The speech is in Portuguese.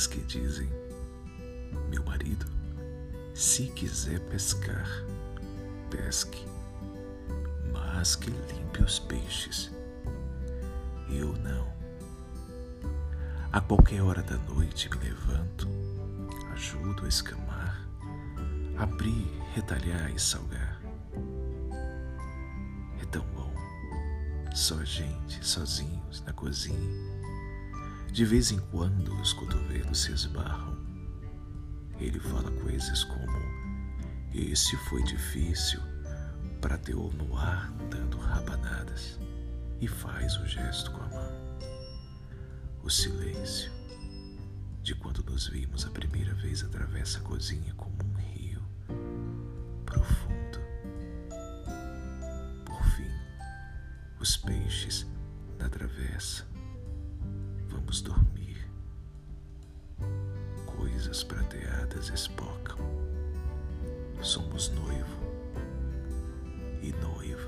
aqueles que dizem: Meu marido, se quiser pescar, pesque, mas que limpe os peixes. Eu não. A qualquer hora da noite me levanto, ajudo a escamar, abrir, retalhar e salgar. É tão bom, só gente, sozinhos, na cozinha. De vez em quando os cotovelos se esbarram. Ele fala coisas como: Esse foi difícil, prateou no ar dando rabanadas e faz o gesto com a mão. O silêncio de quando nos vimos a primeira vez atravessa a cozinha como um rio profundo. Por fim, os peixes na travessa dormir. Coisas prateadas espocam. Somos noivo e noiva.